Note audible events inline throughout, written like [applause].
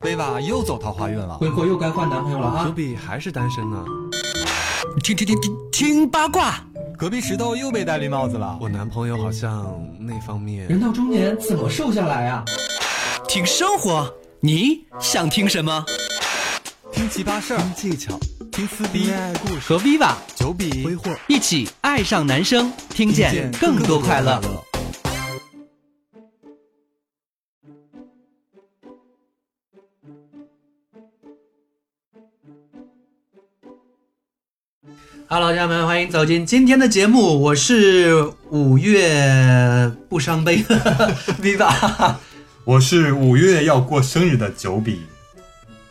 薇娃又走桃花运了，挥霍又该换男朋友了啊！九比还是单身呢。听听听听听八卦，隔壁石头又被戴绿帽子了。我男朋友好像那方面……人到中年怎么瘦下来啊？听生活，你想听什么？听奇葩事儿，听技巧，听撕逼，恋爱故事和 Viva 九比挥霍，一起爱上男生，听见更多快乐。Hello，家人们，欢迎走进今天的节目，我是五月不伤悲，[laughs] Viva。我是五月要过生日的九比，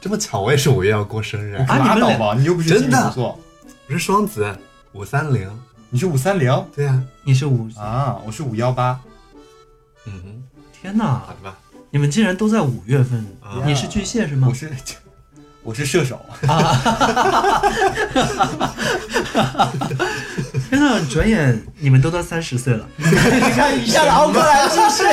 这么巧，我也是五月要过生日，啊你们俩拉倒吧，你又不是真的金牛座，我是双子，五三零。你是五三零对呀、你是五？啊，我是五幺八，嗯哼，天哪好，的吧。你们竟然都在五月份！啊你是巨蟹是吗我？是我是射手，[laughs] 天哪，转眼你们都到三十岁了，你看一下子熬过来是不是？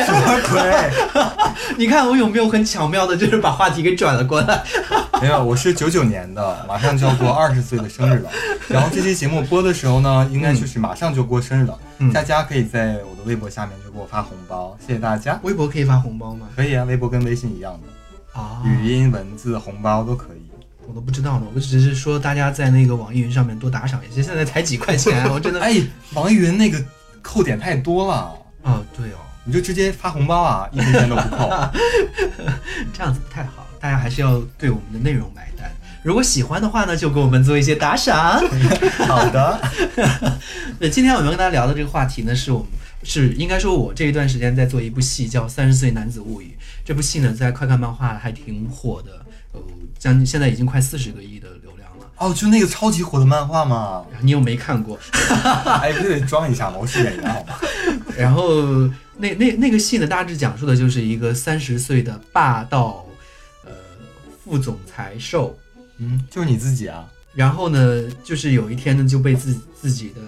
对，[laughs] 你看我有没有很巧妙的，就是把话题给转了过来？[laughs] 没有，我是九九年的，马上就要过二十岁的生日了。然后这期节目播的时候呢，应该就是马上就过生日了，嗯大家可以在我的微博下面就给我发红包，谢谢大家。微博可以发红包吗？可以啊，微博跟微信一样的，啊，语音、文字、红包都可以。我都不知道呢，我只是说大家在那个网易云上面多打赏一些，现在才几块钱，我真的 [laughs] 哎，网易云那个扣点太多了，[laughs] 啊，对哦，你就直接发红包啊，一分钱都不扣。[laughs] 这样子不太好，大家还是要对我们的内容买单。如果喜欢的话呢，就给我们做一些打赏。好的，那，今天我们跟大家聊的这个话题呢，是我们是应该说，我这一段时间在做一部戏，叫《三十岁男子物语》。这部戏呢，在快看漫画还挺火的，呃，将近现在已经快四十个亿的流量了。哦，就那个超级火的漫画嘛。[laughs] 你又没看过，[laughs] 哎，不得装一下嘛，我是演员好吗？[laughs] 然后那那那个戏呢，大致讲述的就是一个三十岁的霸道呃副总裁受，嗯，就是你自己啊。然后呢，就是有一天呢就被自自己的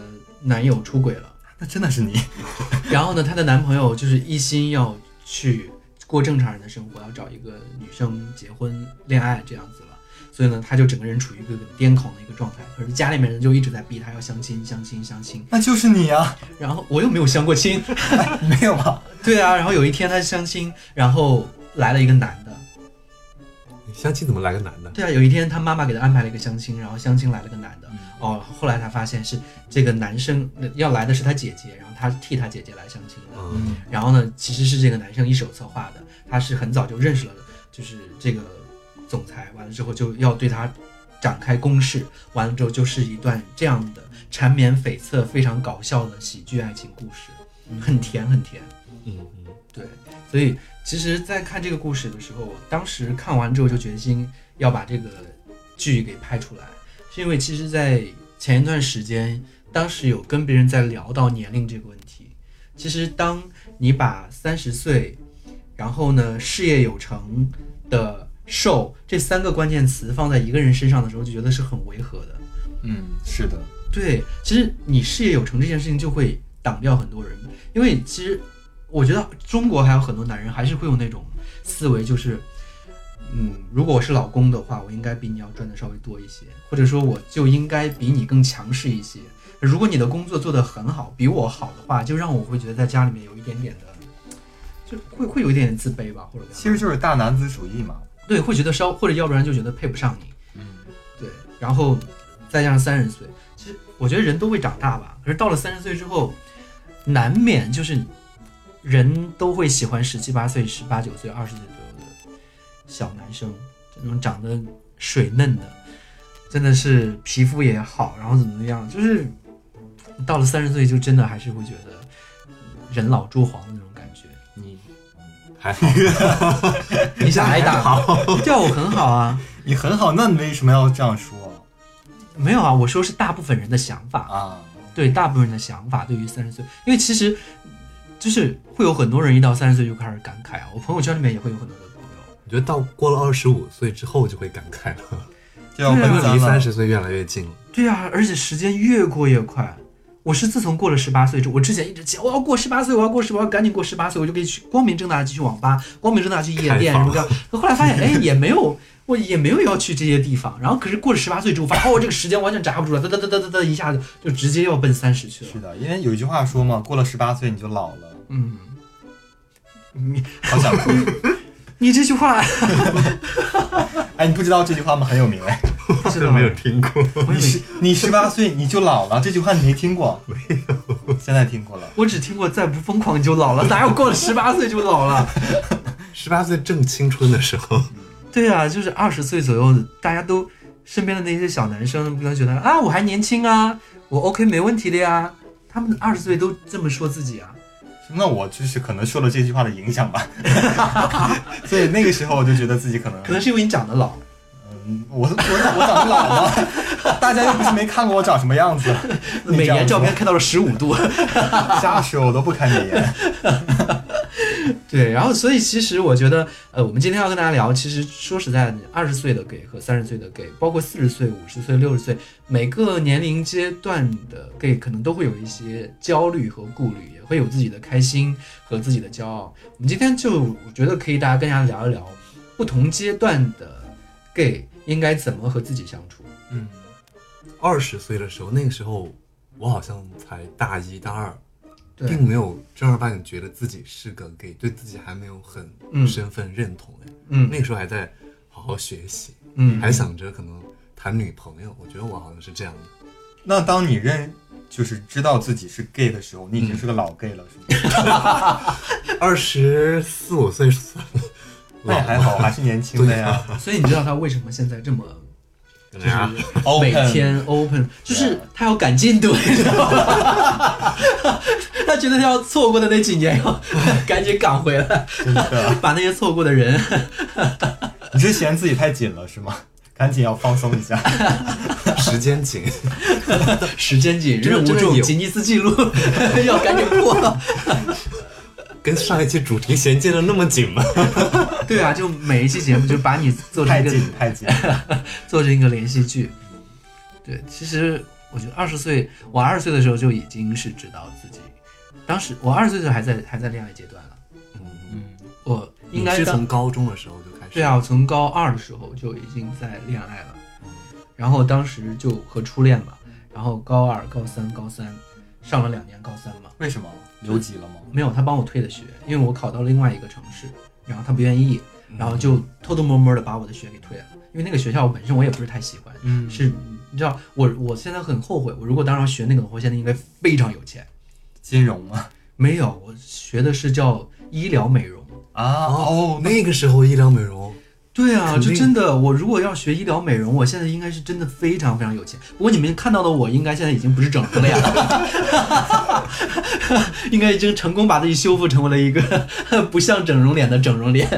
男友出轨了。那真的是你。[laughs] 然后呢，她的男朋友就是一心要去过正常人的生活，要找一个女生结婚恋爱这样子了。所以呢，她就整个人处于一个很癫狂的一个状态。可是家里面人就一直在逼她要相亲、相亲、相亲。那就是你啊，[laughs] 然后我又没有相过亲，[laughs] 没有吧？对啊。然后有一天她相亲，然后来了一个男的。相亲怎么来个男的？对啊，有一天他妈妈给他安排了一个相亲，然后相亲来了个男的。哦，后来才发现是这个男生呃要来的是他姐姐，然后他替他姐姐来相亲的。嗯，然后呢，其实是这个男生一手策划的，他是很早就认识了，就是这个总裁，完了之后就要对他展开攻势，完了之后就是一段这样的缠绵悱恻、非常搞笑的喜剧爱情故事，很甜很甜。嗯嗯，对，所以其实，在看这个故事的时候，我当时看完之后就决心要把这个剧给拍出来，是因为其实，在前一段时间，当时有跟别人在聊到年龄这个问题。其实，当你把三十岁，然后呢事业有成的瘦这三个关键词放在一个人身上的时候，就觉得是很违和的。嗯，是的。对，其实你事业有成这件事情就会挡掉很多人，因为其实我觉得中国还有很多男人还是会有那种思维，就是，嗯，如果我是老公的话，我应该比你要赚的稍微多一些，或者说我就应该比你更强势一些。如果你的工作做得很好，比我好的话，就让我会觉得在家里面有一点点的，就会会有一点点自卑吧，或者其实就是大男子主义嘛。对，会觉得稍或者要不然就觉得配不上你。嗯，对，然后再加上三十岁，其实我觉得人都会长大吧。可是到了三十岁之后，难免就是人都会喜欢十七八岁、十八九岁、二十岁左右的小男生，这种长得水嫩的，真的是皮肤也好，然后怎么怎么样，就是到了三十岁就真的还是会觉得人老珠黄的那种感觉。你还好，[laughs] 你想挨打好？对啊，我很好啊。你很好，那你为什么要这样说没有啊，我说是大部分人的想法，啊？对大部分人的想法，对于三十岁，因为其实就是会有很多人一到三十岁就开始感慨啊，我朋友圈里面也会有很多的朋友，我觉得到过了二十五岁之后就会感慨了，就要离奔三十岁越来越近。了。对啊，而且时间越过越快，我是自从过了十八岁之后，我之前一直讲我要过十八岁，我要过十八，赶紧过十八岁，我就可以去光明正大的去网吧，光明正大地去夜店什么的。后来发现，哎，也没有，我也没有要去这些地方。然后可是过了十八岁之后，发现哦，这个时间完全闸不住了，哒哒哒哒哒哒，一下子就直接要奔三十去了。是的，因为有一句话说嘛，过了十八岁你就老了，嗯，你好想哭。[laughs] 你这句话 [laughs] 哎，你不知道这句话吗？很有名哎。[laughs] 是的没有听过。你十你十八岁你就老了，这句话你没听过？没有，现在听过了。我只听过再不疯狂就老了，哪有过了十八岁就老了？十八岁正青春的时候，对啊，就是二十岁左右，大家都身边的那些小男生不能觉得啊，我还年轻啊，我 OK 没问题的呀。他们二十岁都这么说自己啊，那我就是可能受了这句话的影响吧，[laughs] 所以那个时候我就觉得自己可能，可能是因为你长得老，嗯，我我我长得老吗？[laughs] 大家又不是没看过我长什么样子，美颜照片开到了十五度。瞎说，我都不看美颜。[laughs] 对，然后所以其实我觉得，呃，我们今天要跟大家聊，其实说实在的，二十岁的 gay 和三十岁的 gay，包括四十岁、五十岁、六十岁，每个年龄阶段的 gay 可能都会有一些焦虑和顾虑，也会有自己的开心和自己的骄傲。我们今天就我觉得可以大家跟大家聊一聊，不同阶段的 gay 应该怎么和自己相处。嗯，二十岁的时候，那个时候我好像才大一大二，并没有正儿八经觉得自己是个 gay，对自己还没有很嗯身份认同哎。嗯那个时候还在好好学习，嗯还想着可能谈女朋友。我觉得我好像是这样的。那当你认就是知道自己是 gay 的时候，你已经是个老 gay 了，是吗？[laughs] 二十四五岁算那也还好，还是年轻的呀。所以你知道他为什么现在这么就是。每天 open，就是他要赶进度，你知道吗？他觉得他要错过的那几年要 [laughs] 赶紧赶回来，真的，把那些错过的人，[laughs] 你是嫌自己太紧了是吗？赶紧要放松一下。[laughs] 时间紧，时间紧，任务重，吉尼斯纪录要赶紧破。跟上一期主题衔接的那么紧吗？对啊，就每一期节目就把你做成一个太紧太紧，做成一个连续剧。对，其实我觉得二十岁，我二十岁的时候就已经是知道自己，当时我二十岁的时候还在还在恋爱阶段了，嗯。嗯，我应该是该从高中的时候就开始？对啊，我从高二的时候就已经在恋爱了，然后当时就和初恋嘛，然后高二、高三、高三上了两年高三嘛，为什么？留级了吗？没有他帮我退的学，因为我考到另外一个城市，然后他不愿意，嗯。然后就偷偷摸摸的把我的学给退了，因为那个学校本身我也不是太喜欢，嗯。是你知道我我现在很后悔，我如果当时学那个的话，我现在应该非常有钱。金融吗？没有，我学的是叫医疗美容。啊哦，那个时候医疗美容，对啊，就真的，我如果要学医疗美容，我现在应该是真的非常非常有钱。不过你们看到的我，应该现在已经不是整容了呀，[laughs] 应该已经成功把自己修复成为了一个不像整容脸的整容脸。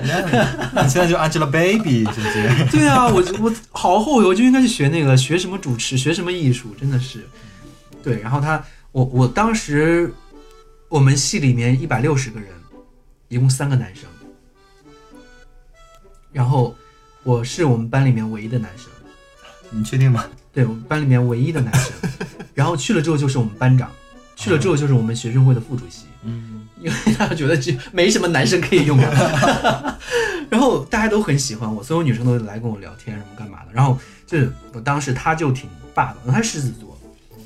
现在就 Angelababy 直接。对啊，我我好后悔，我就应该去学那个，学什么主持，学什么艺术，真的是。对，然后他，我我当时我们系里面一百六十个人，一共三个男生，然后我是我们班里面唯一的男生，你确定吗？对我们班里面唯一的男生，[laughs] 然后去了之后就是我们班长，去了之后就是我们学生会的副主席，嗯，因为大家觉得这没什么男生可以用啊，[laughs] 然后大家都很喜欢我，所有女生都来跟我聊天什么干嘛的。然后就是我当时他就挺霸道，他狮子座，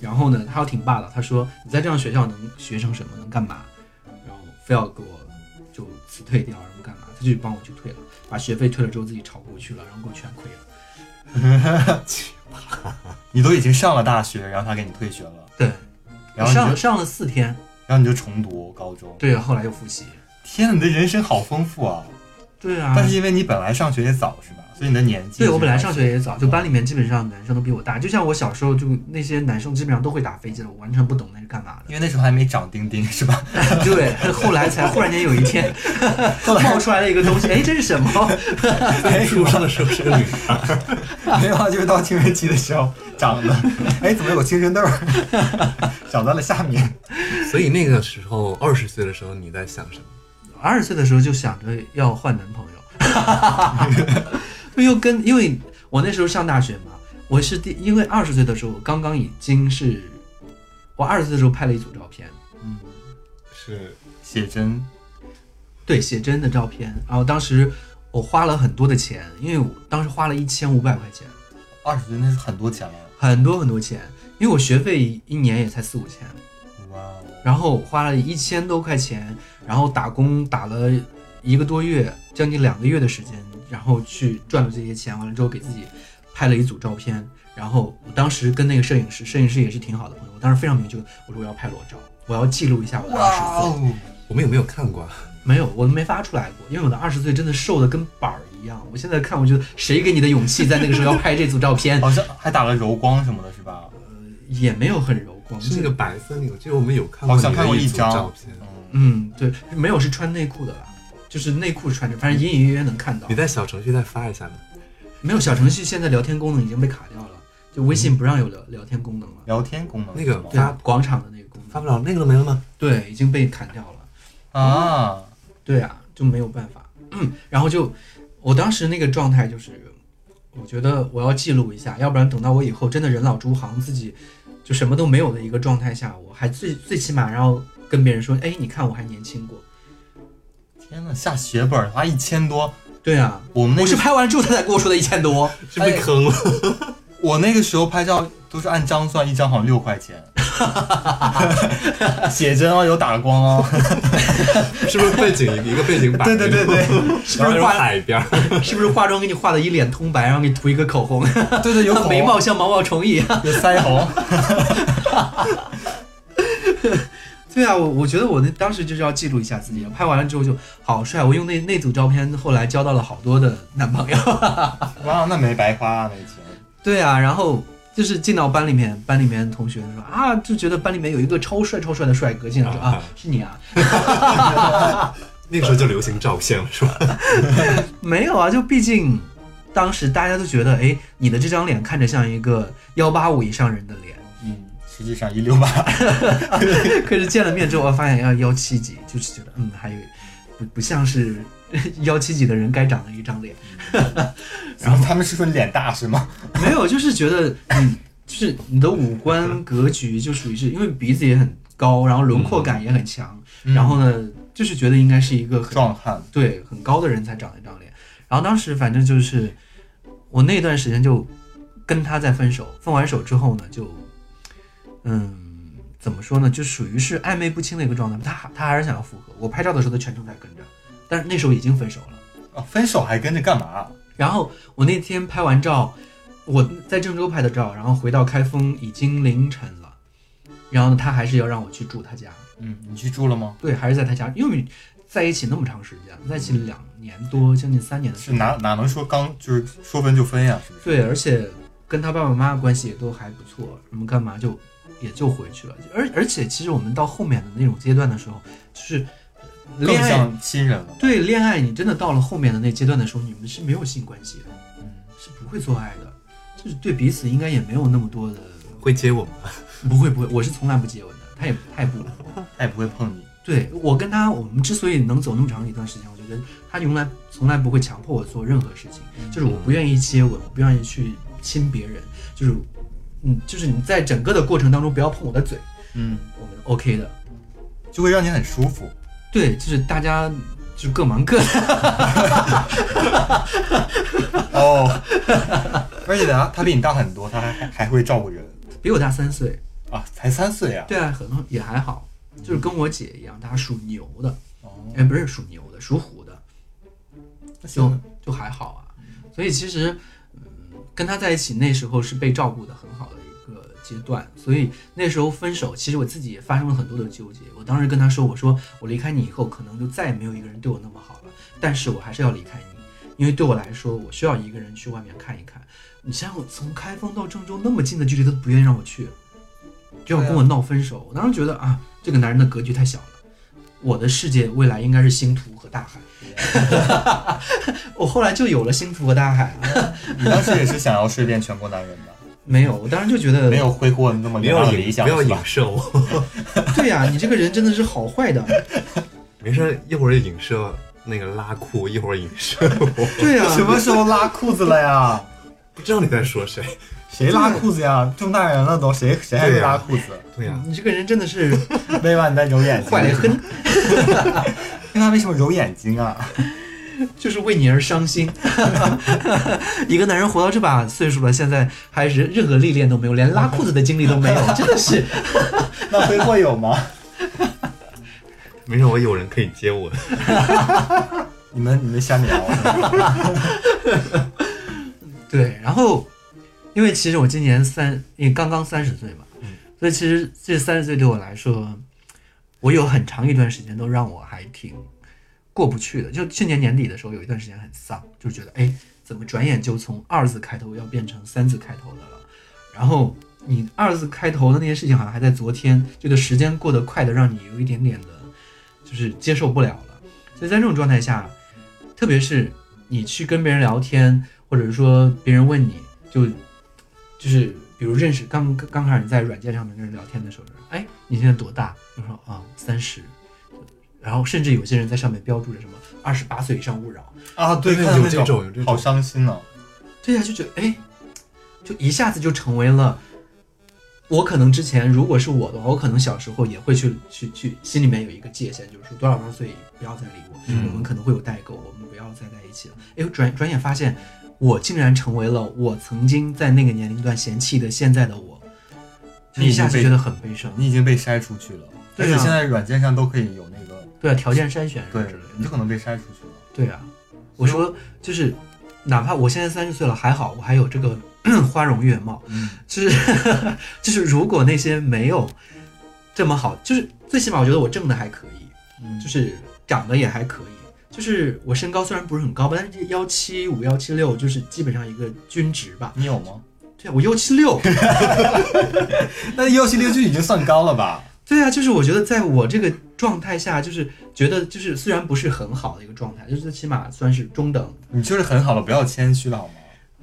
然后呢他又挺霸道，他说你在这样学校能学成什么，能干嘛？然后非要给我就辞退掉，然后干嘛？他就帮我去退了，把学费退了之后自己炒股去了，然后给我全亏了。[laughs] 你都已经上了大学，然后他给你退学了，对，然后上上了四天，然后你就重读高中。对，后来又复习。天呐，你的人生好丰富啊！对啊，但是因为你本来上学也早是吧？所以你的年纪对我本来上学也嗯早，就班里面基本上男生都比我大。就像我小时候，就那些男生基本上都会打飞机了，我完全不懂那是干嘛的因为那时候还没长丁丁是吧？[laughs] 对，后来才忽然间有一天 [laughs] 冒出来了一个东西，哎，这是什么？[laughs] 书上的时候是个女孩，没有啊，就是到青春期的时候长的。哎，怎么有个青春痘儿长在了下面？所以那个时候二十岁的时候你在想什么？二十岁的时候就想着要换男朋友，因为跟因为我那时候上大学嘛，我是第因为二十岁的时候刚刚已经是我二十岁的时候拍了一组照片，嗯，是写真，对，写真的照片。然后当时我花了很多的钱，因为我当时花了一千五百块钱，二十岁那是很多钱了。很多很多钱，因为我学费一年也才四五千，哇哦，然后花了一千多块钱，然后打工打了一个多月，将近两个月的时间，然后去赚了这些钱，完了之后给自己拍了一组照片。然后我当时跟那个摄影师，摄影师也是挺好的朋友，我当时非常明确，我说我要拍裸照，我要记录一下我的二十岁。哦，我们有没有看过啊？没有，我都没发出来过，因为我的二十岁真的瘦的跟板儿一样。我现在看，我觉得谁给你的勇气在那个时候要拍这组照片？[laughs] 好像还打了柔光什么的，是吧？呃也没有很柔光，是那个白色那个，就是我们有看过好像看过一张照片。嗯，嗯，对，没有是穿内裤的啦，就是内裤穿着，反正隐隐约约能看到你。在小程序再发一下呢？没有小程序，现在聊天功能已经被卡掉了，就微信不让有聊聊天功能了。聊天功能那个是吗对啊，广场的那个功能，发不了那个都没了吗？对，已经被砍掉了。啊，对啊，就没有办法。然后就我当时那个状态就是，我觉得我要记录一下，要不然等到我以后真的人老珠黄，自己就什么都没有的一个状态下，我还最最起码然后跟别人说，哎，你看我还年轻过。天呐，下血本儿花一千多，对啊，我们那个我是拍完之后他才跟我说的一千多。[laughs] 是被坑了？[laughs] 我那个时候拍照都是按张算，一张好像六块钱。[laughs] 写真哦，有打光哦。是不是背景一个背景板？对对对对，是不是画海边儿？是不是化妆给你画的一脸通白，然后给你涂一个口红，对对有眉毛像毛毛虫一样？有腮红。对啊，我我觉得我那当时就是要记录一下自己，拍完了之后就好帅。我用那那组照片，后来交到了好多的男朋友。[laughs] 哇，那没白花啊，那钱。对啊，然后就是进到班里面，班里面同学说啊，就觉得班里面有一个超帅超帅的帅哥，进来说啊，是你啊？[laughs] 那个时候就流行照片了，是吧？[laughs] 没有啊，就毕竟当时大家都觉得，哎，你的这张脸看着像一个幺八五以上人的脸，嗯，实际上一六八。[laughs] 可是见了面之后，我发现要幺七几，就是觉得嗯，还有不不像是 [laughs] 幺七几的人该长的一张脸。[laughs] 然后他们是说你脸大是吗？没有，就是觉得嗯，就是你的五官格局就属于是因为鼻子也很高，然后轮廓感也很强，然后呢，就是觉得应该是一个很壮汉。对很高的人才长一张脸。然后当时反正就是我那段时间就跟他在分手，分完手之后呢，就嗯。怎么说呢？就属于是暧昧不清的一个状态。他他还是想要复合。我拍照的时候，他全程在跟着，但是那时候已经分手了。啊，分手还跟着干嘛？然后我那天拍完照，我在郑州拍的照，然后回到开封已经凌晨了，然后呢，他还是要让我去住他家。嗯，你去住了吗？对，还是在他家，因为在一起那么长时间，在一起两年多，将近三年的时间。是哪哪能说刚就是说分就分呀？对，而且跟他爸爸妈妈关系也都还不错，什么干嘛就也就回去了。而而且其实我们到后面的那种阶段的时候，就是更恋爱。像亲人了。对恋爱，你真的到了后面的那阶段的时候，你们是没有性关系的，嗯，是不会做爱的，就是对彼此应该也没有那么多的。[laughs] 会接吻吗？[laughs] 不会不会，我是从来不接吻的，他也他也不。他也不会碰你。对我跟他，我们之所以能走那么长的一段时间，我觉得他从来从来不会强迫我做任何事情，就是我不愿意接吻，我不愿意去亲别人，就是嗯，就是你在整个的过程当中不要碰我的嘴，嗯，我们 OK 的。就会让你很舒服。对，就是大家就是各忙各的。[laughs] 哦，而且他他比你大很多，他还还还会照顾人比我大三岁，啊，才三岁啊。对啊，很也还好，就是跟我姐一样，她属牛的，哦，哎，不是属牛的，属虎的，就就还好啊。所以其实，嗯，跟他在一起那时候是被照顾的很好的一个阶段，所以那时候分手，其实我自己也发生了很多的纠结。我当时跟他说，我说我离开你以后，可能就再也没有一个人对我那么好了，但是我还是要离开你，因为对我来说，我需要一个人去外面看一看。你想想，我从开封到郑州那么近的距离，他都不愿意让我去，就要跟我闹分手。我当时觉得啊，这个男人的格局太小了。我的世界未来应该是星途和大海，[laughs] 我后来就有了星途和大海啊。[laughs] 你当时也是想要睡遍全国男人的，没有，我当时就觉得没有挥霍那么不要远大的理影不要想没有？影射我，[laughs] 对呀、你这个人真的是好坏的。没事，一会儿影射那个拉裤，一会儿影射我，对呀、什么时候拉裤子了呀？不知道你在说谁，谁拉裤子呀？这么大人了都，谁谁还会拉裤子？对呀、你这个人真的是没完你在揉眼睛，坏得很，那他为什么揉眼睛啊？[laughs] 就是为你而伤心。[laughs] 一个男人活到这把岁数了，现在还是任何历练都没有，连拉裤子的经历都没有，[laughs] 真的是。那挥霍有吗？没事，我有人可以接我。你们你们瞎聊。对，然后因为其实我今年三，因为刚刚三十岁嘛，嗯所以其实这三十岁对我来说，我有很长一段时间都让我还挺过不去的。就去年年底的时候，有一段时间很丧，就觉得哎，怎么转眼就从二字开头要变成三字开头的了？然后你二字开头的那些事情好像还在昨天，这个时间过得快的让你有一点点的，就是接受不了了。所以在这种状态下，特别是你去跟别人聊天，或者是说别人问你就就是比如认识刚刚刚开始在软件上面跟人聊天的时候，哎，你现在多大？我说啊三十，然后甚至有些人在上面标注着什么二十八岁以上勿扰。啊，对，有这种有这种好伤心啊。对呀、就觉得哎，就一下子就成为了。我可能之前如果是我的话，我可能小时候也会去去去，心里面有一个界限，就是说多少多少岁不要再理我，嗯我们可能会有代沟，我们不要再在一起了。哎，转转眼发现，我竟然成为了我曾经在那个年龄段嫌弃的现在的我，你一下子觉得很悲伤。你已经被筛出去了，而对啊。且现在软件上都可以有那个，对啊，条件筛选什么对之类，的。你就可能被筛出去了。对啊，我说就是，哪怕我现在三十岁了，还好我还有这个 [clears throat] 花容月貌，嗯，就是 [laughs] 就是如果那些没有这么好，就是最起码我觉得我挣的还可以，嗯。就是长得也还可以，就是我身高虽然不是很高吧，但是幺七五幺七六就是基本上一个均值吧。你有吗？对啊，我幺七六，[laughs] 那幺七六就已经算高了吧？对啊，就是我觉得在我这个状态下，就是觉得就是虽然不是很好的一个状态，就是起码算是中等。你就是很好了，不要谦虚了好吗？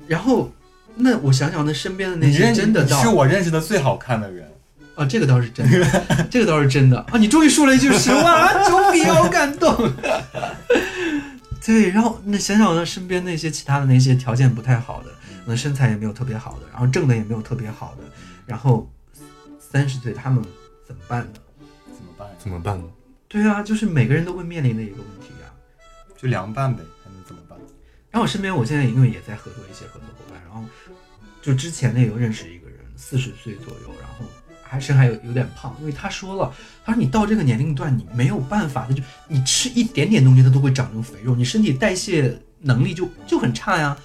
然后那我想想，那身边的那些真的是我认识的最好看的人。啊，这个倒是真的，这个倒是真的啊！你终于说了一句实话，啊，九比好感动。[laughs] 对，然后那想想呢身边那些其他的那些条件不太好的，那身材也没有特别好的，然后挣的也没有特别好的，然后三十岁他们怎么办呢？怎么办？怎么办呢？对啊，就是每个人都会面临的一个问题啊。就凉拌呗，还能怎么办？然后我身边我现在因为也在合作一些合作伙伴，然后就之前呢有认识一个人，四十岁左右，然后还身还有有点胖，因为他说了，他说你到这个年龄段你没有办法他，就你吃一点点东西它都会长成肥肉，你身体代谢能力就就很差呀。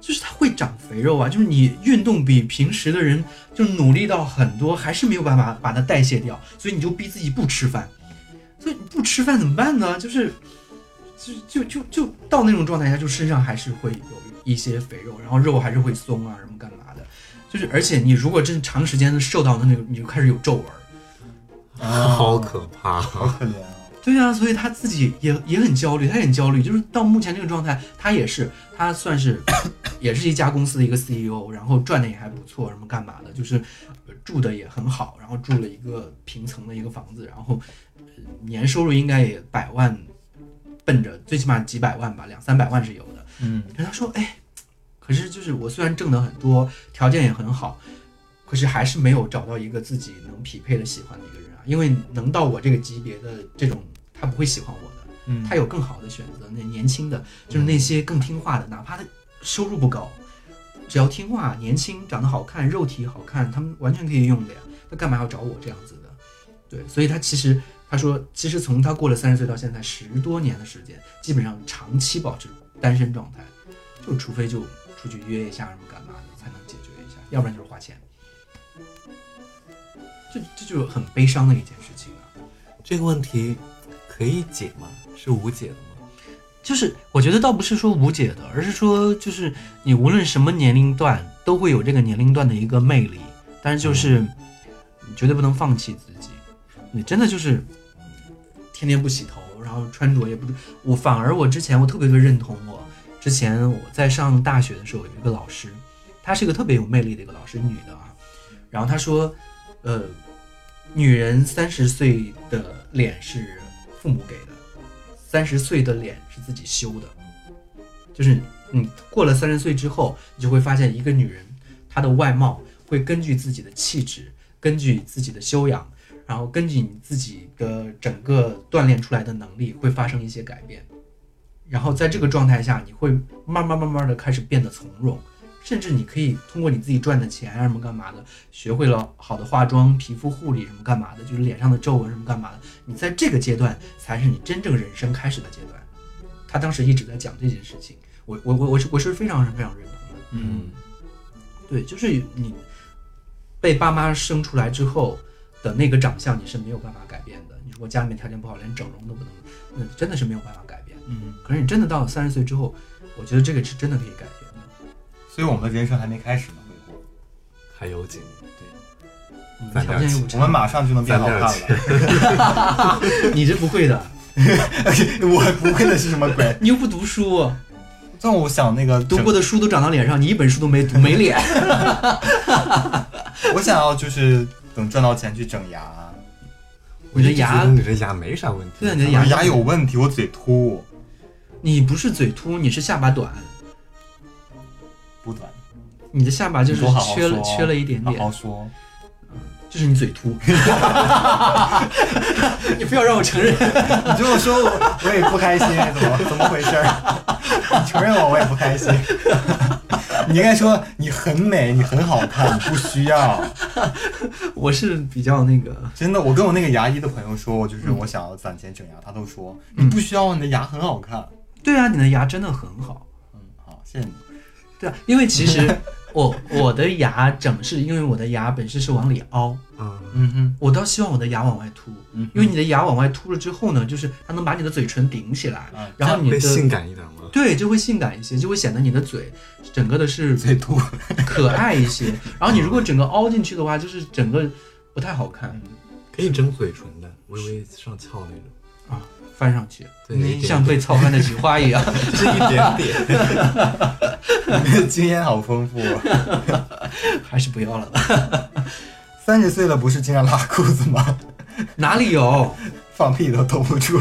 就是它会长肥肉啊，就是你运动比平时的人就努力到很多，还是没有办法把它代谢掉，所以你就逼自己不吃饭。所以你不吃饭怎么办呢？就是就就就就到那种状态下，就身上还是会有一些肥肉，然后肉还是会松啊，什么干嘛。就是而且你如果真长时间的受到的那个，你就开始有皱纹儿。啊 [laughs] 好可怕！好可怜啊！对啊，所以他自己也也很焦虑，他也很焦虑。就是到目前这个状态，他也是，他算是也是一家公司的一个 CEO，然后赚的也还不错，什么干嘛的，就是呃住的也很好，然后住了一个平层的一个房子，然后、呃年收入应该也百万，奔着最起码几百万吧，两三百万是有的。嗯，他说，哎，可是就是我虽然挣得很多，条件也很好，可是还是没有找到一个自己能匹配的喜欢的一个人啊。因为能到我这个级别的这种，他不会喜欢我的，嗯他有更好的选择。那年轻的，就是那些更听话的，哪怕他收入不高，只要听话、年轻、长得好看、肉体好看，他们完全可以用的呀。他干嘛要找我这样子的？对，所以他其实他说，其实从他过了三十岁到现在十多年的时间，基本上长期保持单身状态，就除非就出去约一下什么干嘛的才能解决一下，要不然就是花钱。这这就是很悲伤的一件事情啊。这个问题可以解吗？是无解的吗？就是我觉得倒不是说无解的，而是说就是你无论什么年龄段都会有这个年龄段的一个魅力，但是就是你绝对不能放弃自己，你真的就是天天不洗头，然后穿着也不，我反而我之前我特别特别认同我之前我在上大学的时候有一个老师，她是一个特别有魅力的一个老师，女的啊，然后她说，呃，女人三十岁的脸是父母给的。三十岁的脸是自己修的，就是你过了三十岁之后，你就会发现一个女人，她的外貌会根据自己的气质，根据自己的修养，然后根据你自己的整个锻炼出来的能力，会发生一些改变。然后在这个状态下，你会慢慢慢慢的开始变得从容，甚至你可以通过你自己赚的钱啊什么干嘛的，学会了好的化妆、皮肤护理什么干嘛的，就是脸上的皱纹什么干嘛的。你在这个阶段才是你真正人生开始的阶段。他当时一直在讲这件事情，我我我我是我是非常非常认同的。嗯，对，就是你被爸妈生出来之后的那个长相，你是没有办法改变的。你如果家里面条件不好，连整容都不能，那真的是没有办法改变。嗯，可是你真的到了三十岁之后，我觉得这个是真的可以改变的。所以我们的人生还没开始呢，回国，还有几年，你们攒点钱条件又不差，我们马上就能变好看了。[laughs] 你这不会的，我不会的是什么鬼？[laughs] 你又不读书，[laughs] 但我想那个读过的书都长到脸上，你一本书都没读，没脸。我想要就是等赚到钱去整牙，我的牙，你的牙没啥问题。对啊你的牙牙有问题，我嘴凸，你不是嘴凸，你是下巴短，不短，你的下巴就是缺了缺了一点点好，好说。就是你嘴秃。[laughs] 你不要让我承认。[laughs] 你这么说，我我也不开心，怎么怎么回事儿？[laughs] 你承认我，我也不开心。你应该说你很美，你很好看，你不需要。我是比较那个，真的，我跟我那个牙医的朋友说，我就是嗯我想要攒钱整牙，他都说你不需要，你的牙很好看。对啊，你的牙真的很好。嗯，好，谢谢你。对啊，因为其实我我的牙整是因为我的牙本身是往里凹，嗯，嗯哼，我倒希望我的牙往外凸，嗯因为你的牙往外凸了之后呢，就是它能把你的嘴唇顶起来，啊然后你的会性感一点吗？对就会性感一些，就会显得你的嘴整个的是嘴凸，[laughs] 可爱一些。然后你如果整个凹进去的话，就是整个不太好看，可以整嘴唇的，微微上翘那种。啊，翻上去，对一点像被操干的菊花一样。就 [laughs] 是一点点。[laughs] 你 [laughs] 的经验好丰富。啊还是不要了吧？三十岁了，不是经常拉裤子吗？哪里有？放屁都兜不住。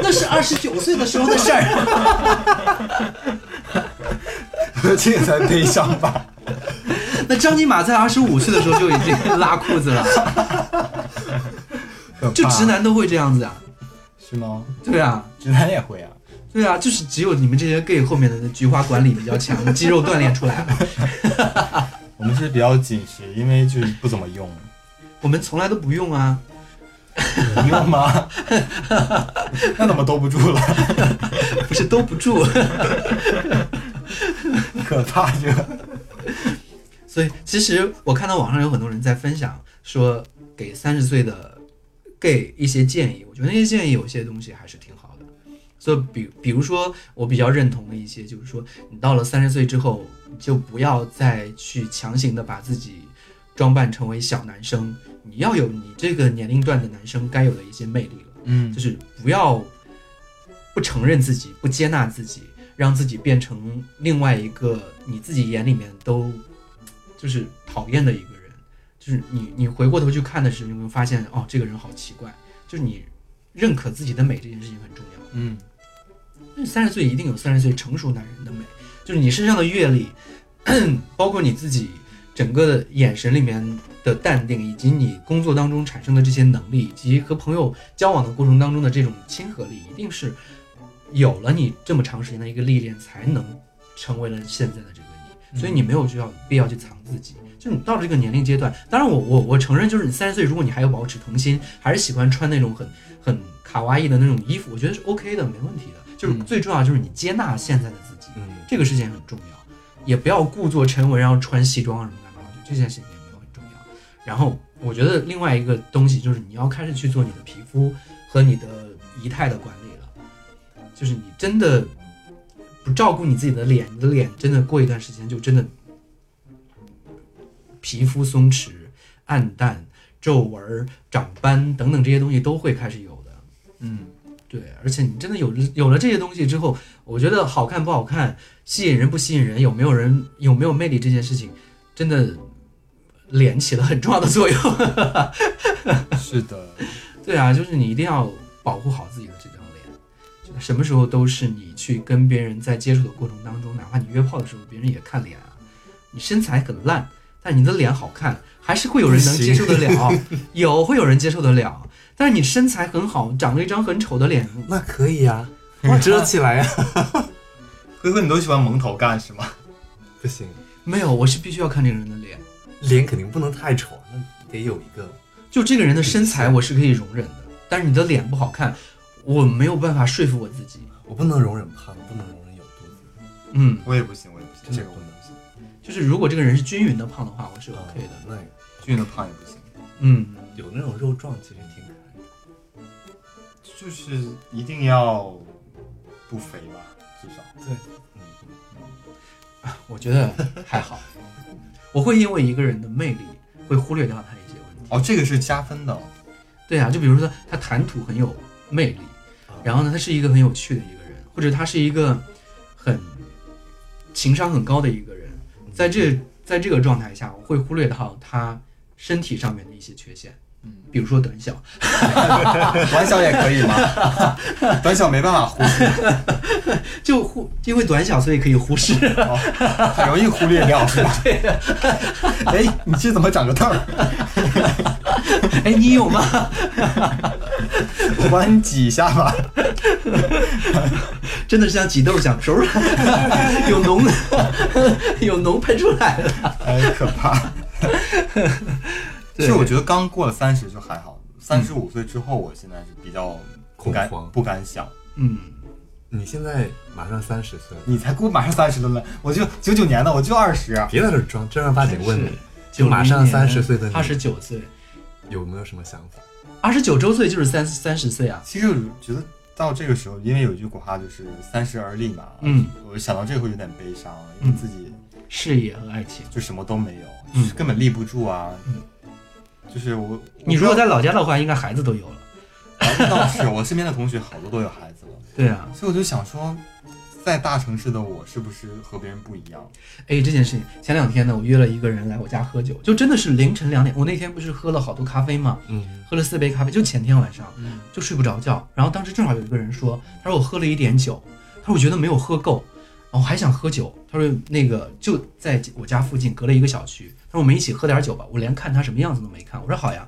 那是二十九岁的时候的事儿。这个才悲伤吧？那张金马在二十五岁的时候就已经拉裤子了，就直男都会这样子啊。是吗？对啊，直男也会啊。对啊，就是只有你们这些 gay 后面的菊花管理比较强，肌肉锻炼出来了。[laughs] 我们是比较紧实，因为就是不怎么用。我们从来都不用啊，你用吗？[laughs] 那怎么兜不住了？不是兜不住。可怕这个。所以其实我看到网上有很多人在分享说给三十岁的 gay 一些建议，我觉得那些建议有些东西还是挺好的。所以比比如说我比较认同的一些，就是说你到了三十岁之后，就不要再去强行的把自己装扮成为小男生，你要有你这个年龄段的男生该有的一些魅力了。嗯就是不要不承认自己，不接纳自己，让自己变成另外一个你自己眼里面都就是讨厌的一个人。就是你你回过头去看的时候，你会发现哦，这个人好奇怪。就是你认可自己的美这件事情很重要。嗯三十岁一定有三十岁成熟男人的美，就是你身上的阅历，[clears throat] 包括你自己整个的眼神里面的淡定，以及你工作当中产生的这些能力，以及和朋友交往的过程当中的这种亲和力，一定是有了你这么长时间的一个历练，才能成为了现在的这个你。所以你没有需要必要去藏自己，就你到了这个年龄阶段，当然我我我承认，就是你三十岁，如果你还有保持童心，还是喜欢穿那种很很卡哇伊的那种衣服，我觉得是 OK 的，没问题的。就是嗯最重要就是你接纳现在的自己，嗯，这个事情很重要，也不要故作沉稳，然后穿西装啊什么干嘛，我觉得这件事情也没有很重要。然后我觉得另外一个东西就是你要开始去做你的皮肤和你的仪态的管理了，就是你真的不照顾你自己的脸，你的脸真的过一段时间就真的皮肤松弛、暗淡、皱纹、长斑等等这些东西都会开始有的。嗯对，而且你真的有有了这些东西之后，我觉得好看不好看，吸引人不吸引人，有没有人有没有魅力这件事情，真的脸起了很重要的作用。[laughs] 是的，对啊，就是你一定要保护好自己的这张脸，就什么时候都是你去跟别人在接触的过程当中，哪怕你约炮的时候，别人也看脸啊。你身材很烂，但你的脸好看，还是会有人能接受得了，[laughs] 有会有人接受得了。但是你身材很好，长了一张很丑的脸，那可以呀、[laughs] 遮起来呀、[laughs] 辉辉，你都喜欢蒙头干是吗？不行，没有，我是必须要看这个人的脸。脸肯定不能太丑，那得有一个。就这个人的身材，我是可以容忍的，但是你的脸不好看，我没有办法说服我自己。我不能容忍胖，不能容忍有肚子，嗯，我也不行，我也不行，这个我不行，就是如果这个人是均匀的胖的话，我是 OK 的。那均匀的胖也不行，嗯，有那种肉壮，其实挺可爱的。就是一定要不肥吧，至少。对，嗯我觉得还好。[laughs] 我会因为一个人的魅力，会忽略掉他一些问题。哦，这个是加分的。对啊，就比如说他谈吐很有魅力，然后呢，他是一个很有趣的一个人，或者他是一个很情商很高的一个人，在这在这个状态下，我会忽略到他身体上面的一些缺陷，嗯，比如说短小。[laughs] 短小也可以吗？短小没办法忽视，[laughs] 就忽因为短小，所以可以忽视。哦很容易忽略掉，是吧？[laughs] 对。哎，你这怎么长个痘儿？[laughs] 哎，你有吗？[laughs] 我帮你挤一下吧。[laughs] 真的是像挤豆香，手儿有脓，有脓喷出来了。哎，可怕。其实我觉得刚过了三十就还好，三十五岁之后，我现在是比较不敢恐慌不敢想。嗯，你现在马上三十岁了，你才过马上三十了呢，我就九九年的，我就二十。别在这装，正儿八经问你，就就马上三十岁的你二十九岁，有没有什么想法？二十九周岁就是三三十岁啊。其实我觉得到这个时候，因为有一句古话就是“三十而立”嘛，嗯，我想到这个会有点悲伤，因为嗯自己事业和爱情。就什么都没有，嗯就是根本立不住啊。嗯就是我，你如果在老家的话，应该孩子都有了。那倒是，我身边的同学好多都有孩子了，[laughs] 对啊，所以我就想说，在大城市的我是不是和别人不一样？哎，这件事情，前两天呢，我约了一个人来我家喝酒，就真的是凌晨两点。我那天不是喝了好多咖啡吗？嗯，喝了四杯咖啡，就前天晚上嗯，就睡不着觉。然后当时正好有一个人说，他说我喝了一点酒，他说我觉得没有喝够，然后还想喝酒。他说那个就在我家附近，隔了一个小区。他说我们一起喝点酒吧，我连看他什么样子都没看。我说好呀，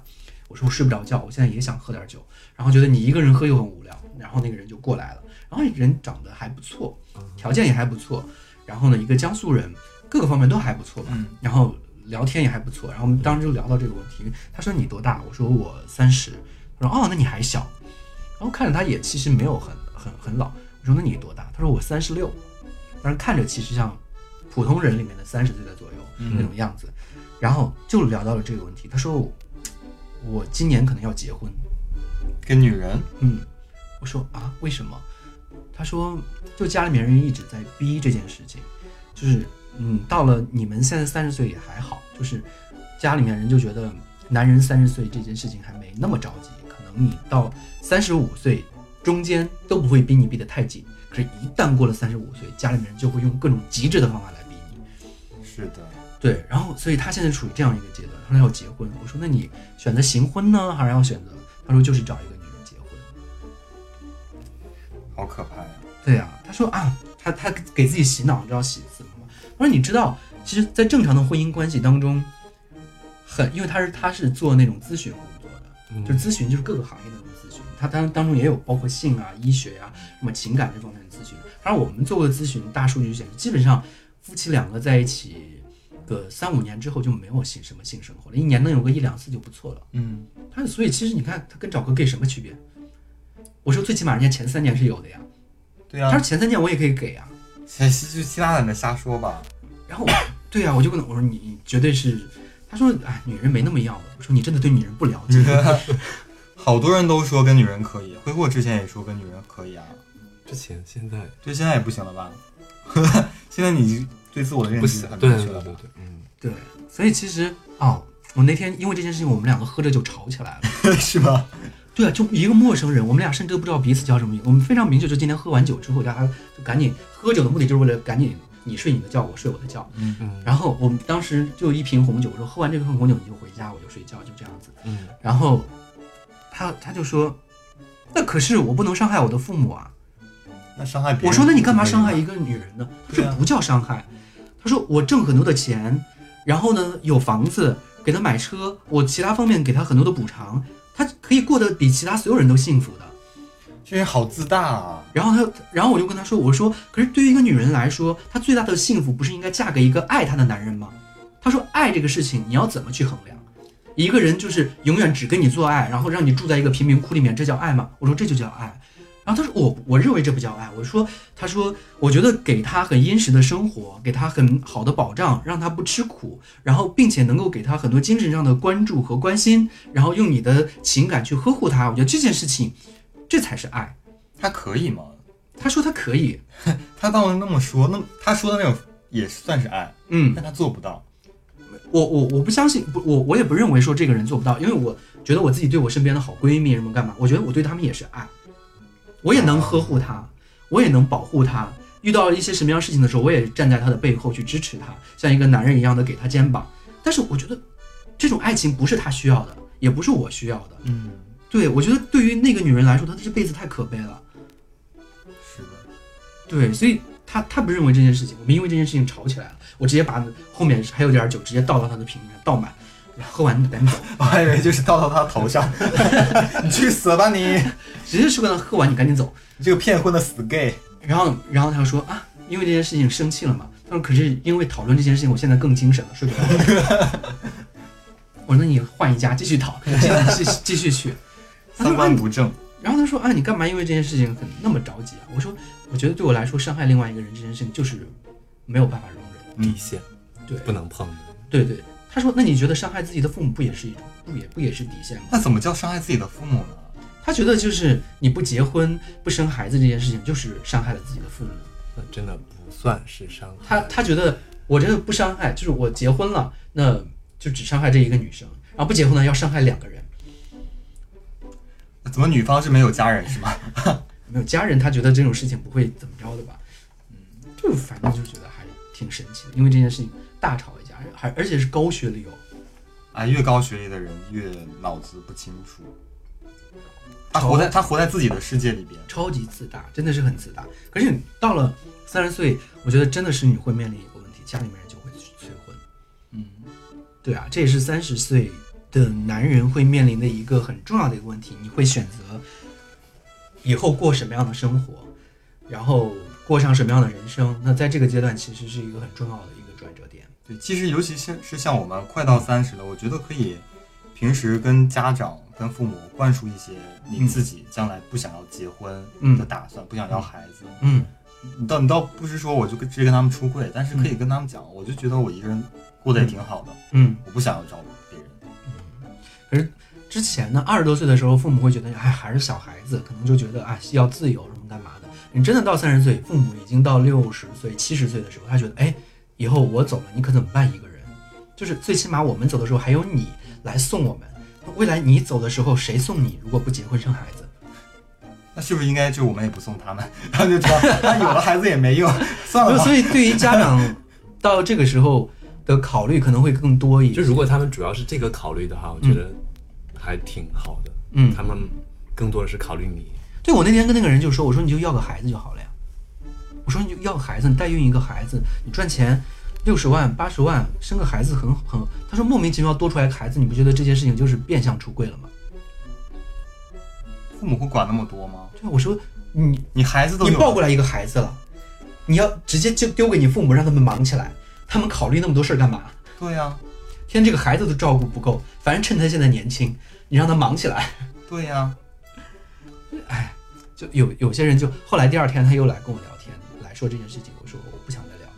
我说我睡不着觉，我现在也想喝点酒，然后觉得你一个人喝又很无聊，然后那个人就过来了，然后人长得还不错，条件也还不错，然后呢一个江苏人，各个方面都还不错吧，嗯然后聊天也还不错，然后我们当时就聊到这个问题，他说你多大？我说我三十，他说哦那你还小，然后看着他也其实没有很很很老，我说那你多大？他说我三十六，但是看着其实像普通人里面的三十岁的左右嗯那种样子，然后就聊到了这个问题，他说我我今年可能要结婚，跟女人，嗯，我说啊，为什么？他说，就家里面人一直在逼这件事情，就是嗯，到了你们现在三十岁也还好，就是家里面人就觉得男人三十岁这件事情还没那么着急，可能你到三十五岁中间都不会逼你逼得太紧，可是，一旦过了三十五岁，家里面人就会用各种极致的方法来逼你。是的，对，然后所以他现在处于这样一个阶段，他说要结婚。我说那你选择行婚呢，还是要选择？他说就是找一个。好可怕呀！对呀、他说啊，他他给自己洗脑，你知道洗什么吗？他说你知道，其实，在正常的婚姻关系当中，很，因为他是他是做那种咨询工作的，嗯就是咨询就是各个行业的那种咨询，他当当中也有包括性啊、医学呀、什么情感这方面的咨询。他说，我们做过的咨询，大数据显示，基本上夫妻两个在一起个三五年之后就没有性什么性生活了，一年能有个一两次就不错了。嗯，他所以其实你看，他跟找个 gay 什么区别？我说最起码人家前三年是有的呀，对呀、他说前三年我也可以给啊。[laughs] 其实就其他人的瞎说吧。然后我，对呀、我就跟他我说你你绝对是，他说哎女人没那么要的，我说你真的对女人不了解 [laughs] [laughs] 好多人都说跟女人可以，挥霍之前也说跟女人可以啊，之前现在对，现在也不行了吧？现在你对自我的认不行知很，对对明确了吧？对对，嗯，对，所以其实哦，我那天因为这件事情，我们两个喝着酒吵起来了。是吗？对啊，就一个陌生人，我们俩甚至都不知道彼此叫什么名字。我们非常明确，就今天喝完酒之后，大家就赶紧喝酒的目的就是为了赶紧你睡你的觉，我睡我的觉。嗯嗯然后我们当时就一瓶红酒，我说喝完这瓶红酒你就回家，我就睡觉，就这样子。嗯，然后他他就说，那可是我不能伤害我的父母啊。那伤害别人，我说那你干嘛伤害一个女人呢？他说不叫伤害，他他说我挣很多的钱，然后呢有房子，给他买车，我其他方面给他很多的补偿，他可以过得比其他所有人都幸福的。这人好自大啊！然后他，然后我就跟他说，我说，可是对于一个女人来说，她最大的幸福不是应该嫁给一个爱她的男人吗？他说，爱这个事情你要怎么去衡量？一个人就是永远只跟你做爱，然后让你住在一个贫民窟里面，这叫爱吗？我说这就叫爱。然后他说我我认为这不叫爱。我说他说我觉得给他很殷实的生活，给他很好的保障，让他不吃苦，然后并且能够给他很多精神上的关注和关心，然后用你的情感去呵护他。我觉得这件事情，这才是爱。他可以吗？他说他可以，他倒是那么说，那他说的那种也算是爱，嗯，但他做不到。我我我不相信，不我我也不认为说这个人做不到，因为我觉得我自己对我身边的好闺蜜什么干嘛，我觉得我对他们也是爱，我也能呵护她，我也能保护她，遇到一些什么样事情的时候，我也站在她的背后去支持她，像一个男人一样的给她肩膀。但是我觉得这种爱情不是她需要的，也不是我需要的。嗯，对我觉得对于那个女人来说，她这辈子太可悲了。是的。对，所以她她不认为这件事情，我们因为这件事情吵起来了，我直接把后面还有点酒直接倒到她的瓶里面倒满，喝完你赶紧走。我还以为就是倒到他头上，[laughs] 你去死吧你！直接说跟他喝完，你赶紧走。你这个骗婚的死 gay！然后，然后他说啊，因为这件事情生气了嘛。他说可是因为讨论这件事情，我现在更精神了，睡不着。[laughs] 我说那你换一家继续讨，[laughs] 继续继续去。三观不正，然后他说啊，你干嘛因为这件事情很那么着急啊？我说我觉得对我来说，伤害另外一个人这件事情就是没有办法容忍。底线对不能碰的。对对。他说那你觉得伤害自己的父母不也是一种不也不也是底线吗？那怎么叫伤害自己的父母呢？他觉得就是你不结婚不生孩子这件事情，就是伤害了自己的父母。那真的不算是伤害。他他觉得我这个不伤害，就是我结婚了，那就只伤害这一个女生，然后不结婚呢要伤害两个人。怎么女方是没有家人是吗？[laughs] 没有家人，他觉得这种事情不会怎么着的吧？嗯，就反正就觉得还挺神奇的，因为这件事情大吵还而且是高学历哦。啊，越高学历的人越脑子不清楚，他活在他活在自己的世界里边。超级自大，真的是很自大。可是你到了三十岁，我觉得真的是你会面临一个问题，家里面人就会去催婚。嗯，对啊，这也是三十岁的男人会面临的一个很重要的一个问题。你会选择以后过什么样的生活，然后过上什么样的人生？那在这个阶段，其实是一个很重要的一个。对，其实尤其是是像我们快到三十了，我觉得可以平时跟家长、跟父母灌输一些你自己将来不想要结婚的打算，不想要孩子。嗯，你倒你倒不是说我就直接跟他们出柜，但是可以跟他们讲，我就觉得我一个人过得也挺好的，嗯，我不想要照顾别人。可是之前呢，二十多岁的时候，父母会觉得，哎，还是小孩子，可能就觉得啊，要自由什么干嘛的。你真的到三十岁，父母已经到六十岁、七十岁的时候，他觉得，哎，以后我走了，你可怎么办？一个人，就是最起码我们走的时候还有你来送我们。未来你走的时候，谁送你？如果不结婚生孩子，那是不是应该就我们也不送他们？[laughs] 他们就知道他有了孩子也没用，算了吧。所以对于家长到这个时候的考虑可能会更多一些。就如果他们主要是这个考虑的话，我觉得还挺好的。嗯他们更多的是考虑你。对我那天跟那个人就说，我说你就要个孩子就好了呀。我说你就要个孩子，你代孕一个孩子，你赚钱六十万八十万生个孩子很很。他说莫名其妙多出来个孩子，你不觉得这件事情就是变相出柜了吗？父母会管那么多吗？对，我说你你孩子都你抱过来一个孩子了，你要直接就丢给你父母，让他们忙起来，他们考虑那么多事儿干嘛？对呀、天这个孩子都照顾不够，反正趁他现在年轻，你让他忙起来。对呀、哎，就有有些人就后来第二天他又来跟我聊说这件事情，我说我不想再聊，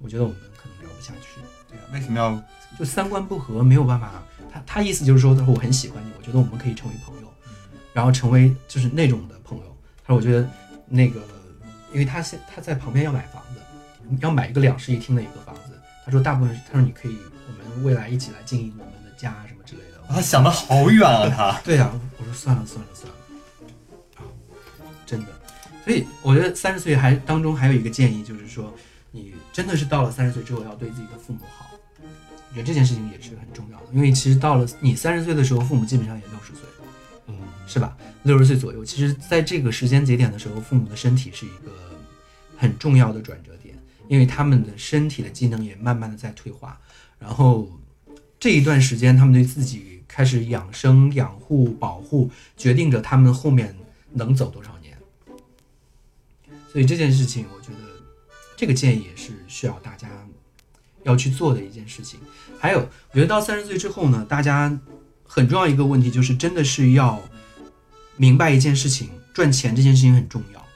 我觉得我们可能聊不下去，对啊、为什么要就三观不合，没有办法。他他意思就是说，他说我很喜欢你，我觉得我们可以成为朋友，然后成为就是那种的朋友。他说我觉得那个，因为他现他在旁边要买房子，要买一个两室一厅的一个房子。他说大部分他说你可以，我们未来一起来经营我们的家什么之类的。他想的好远啊他。[laughs] 对呀、我说算了算了算了，啊，真的，所以我觉得三十岁还当中还有一个建议，就是说你真的是到了三十岁之后要对自己的父母好，我觉得这件事情也是很重要的，因为其实到了你三十岁的时候，父母基本上也六十岁，嗯，是吧？六十岁左右，其实在这个时间节点的时候，父母的身体是一个很重要的转折点，因为他们的身体的机能也慢慢的在退化，然后这一段时间他们对自己开始养生、养护、保护，决定着他们后面能走多少年。所以这件事情，我觉得这个建议也是需要大家要去做的一件事情。还有，我觉得到三十岁之后呢，大家很重要一个问题就是，真的是要明白一件事情，赚钱这件事情很重要。